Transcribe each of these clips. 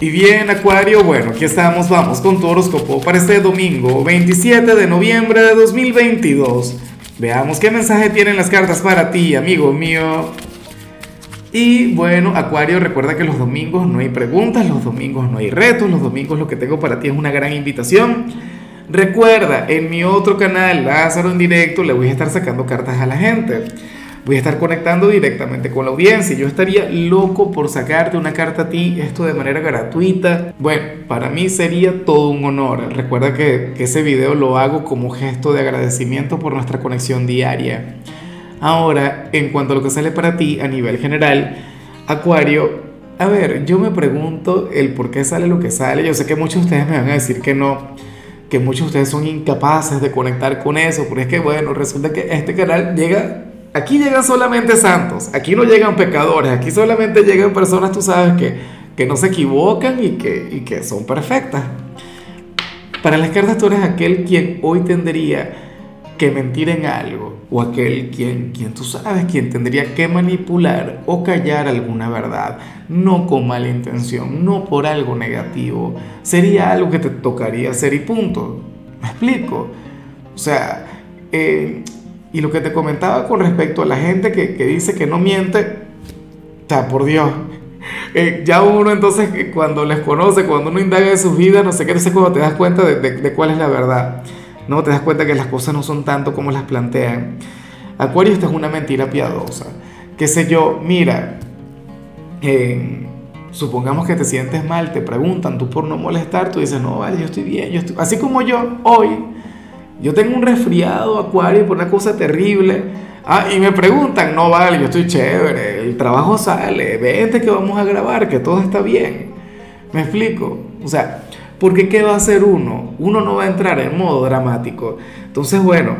Y bien, Acuario, bueno, aquí estamos, vamos con tu horóscopo para este domingo 27 de noviembre de 2022. Veamos qué mensaje tienen las cartas para ti, amigo mío. Y bueno, Acuario, recuerda que los domingos no hay preguntas, los domingos no hay retos, los domingos lo que tengo para ti es una gran invitación. Recuerda, en mi otro canal, Lázaro en directo, le voy a estar sacando cartas a la gente voy a estar conectando directamente con la audiencia. Yo estaría loco por sacarte una carta a ti, esto de manera gratuita. Bueno, para mí sería todo un honor. Recuerda que, ese video lo hago como gesto de agradecimiento por nuestra conexión diaria. Ahora, en cuanto a lo que sale para ti a nivel general, Acuario, a ver, yo me pregunto el por qué sale lo que sale. Yo sé que muchos de ustedes me van a decir que no, que muchos de ustedes son incapaces de conectar con eso, pero es que bueno, resulta que este canal llega aquí llegan solamente santos, aquí no llegan pecadores, aquí solamente llegan personas, tú sabes, que, que no se equivocan y que, y que son perfectas. Para las cartas tú eres aquel quien hoy tendría que mentir en algo, o aquel quien, quien tú sabes, quien tendría que manipular o callar alguna verdad, no con mala intención, no por algo negativo, sería algo que te tocaría hacer y punto. ¿Me explico? O sea, eh, y lo que te comentaba con respecto a la gente que, dice que no miente, está por Dios. Eh, ya uno entonces cuando les conoce, cuando uno indaga de sus vidas, no sé qué, entonces cuando te das cuenta de, cuál es la verdad, no te das cuenta que las cosas no son tanto como las plantean. Acuario, esta es una mentira piadosa. Qué sé yo, mira, eh, supongamos que te sientes mal, te preguntan, tú por no molestar, tú dices, no, vale, yo estoy bien, yo estoy... Así como yo hoy, yo tengo un resfriado, Acuario, por una cosa terrible. Ah, y me preguntan, no vale, yo estoy chévere, el trabajo sale, vente que vamos a grabar, que todo está bien. ¿Me explico? O sea, porque ¿qué va a hacer uno? Uno no va a entrar en modo dramático. Entonces, bueno,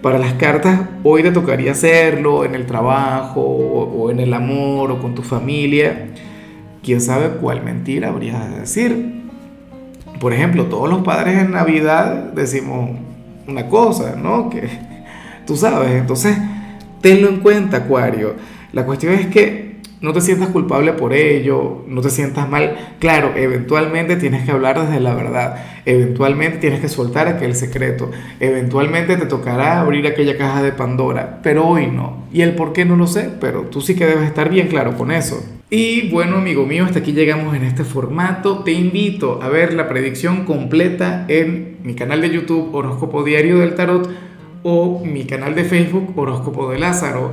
para las cartas hoy te tocaría hacerlo en el trabajo o, en el amor o con tu familia. ¿Quién sabe cuál mentira habrías de decir? Por ejemplo, todos los padres en Navidad decimos, una cosa, ¿no? Que tú sabes, entonces tenlo en cuenta, Acuario. La cuestión es que no te sientas culpable por ello, no te sientas mal. Claro, eventualmente tienes que hablar desde la verdad, eventualmente tienes que soltar aquel secreto, eventualmente te tocará abrir aquella caja de Pandora, pero hoy no. Y el por qué no lo sé, pero tú sí que debes estar bien claro con eso. Y bueno, amigo mío, hasta aquí llegamos en este formato. Te invito a ver la predicción completa en mi canal de YouTube Horóscopo Diario del Tarot o mi canal de Facebook Horóscopo de Lázaro.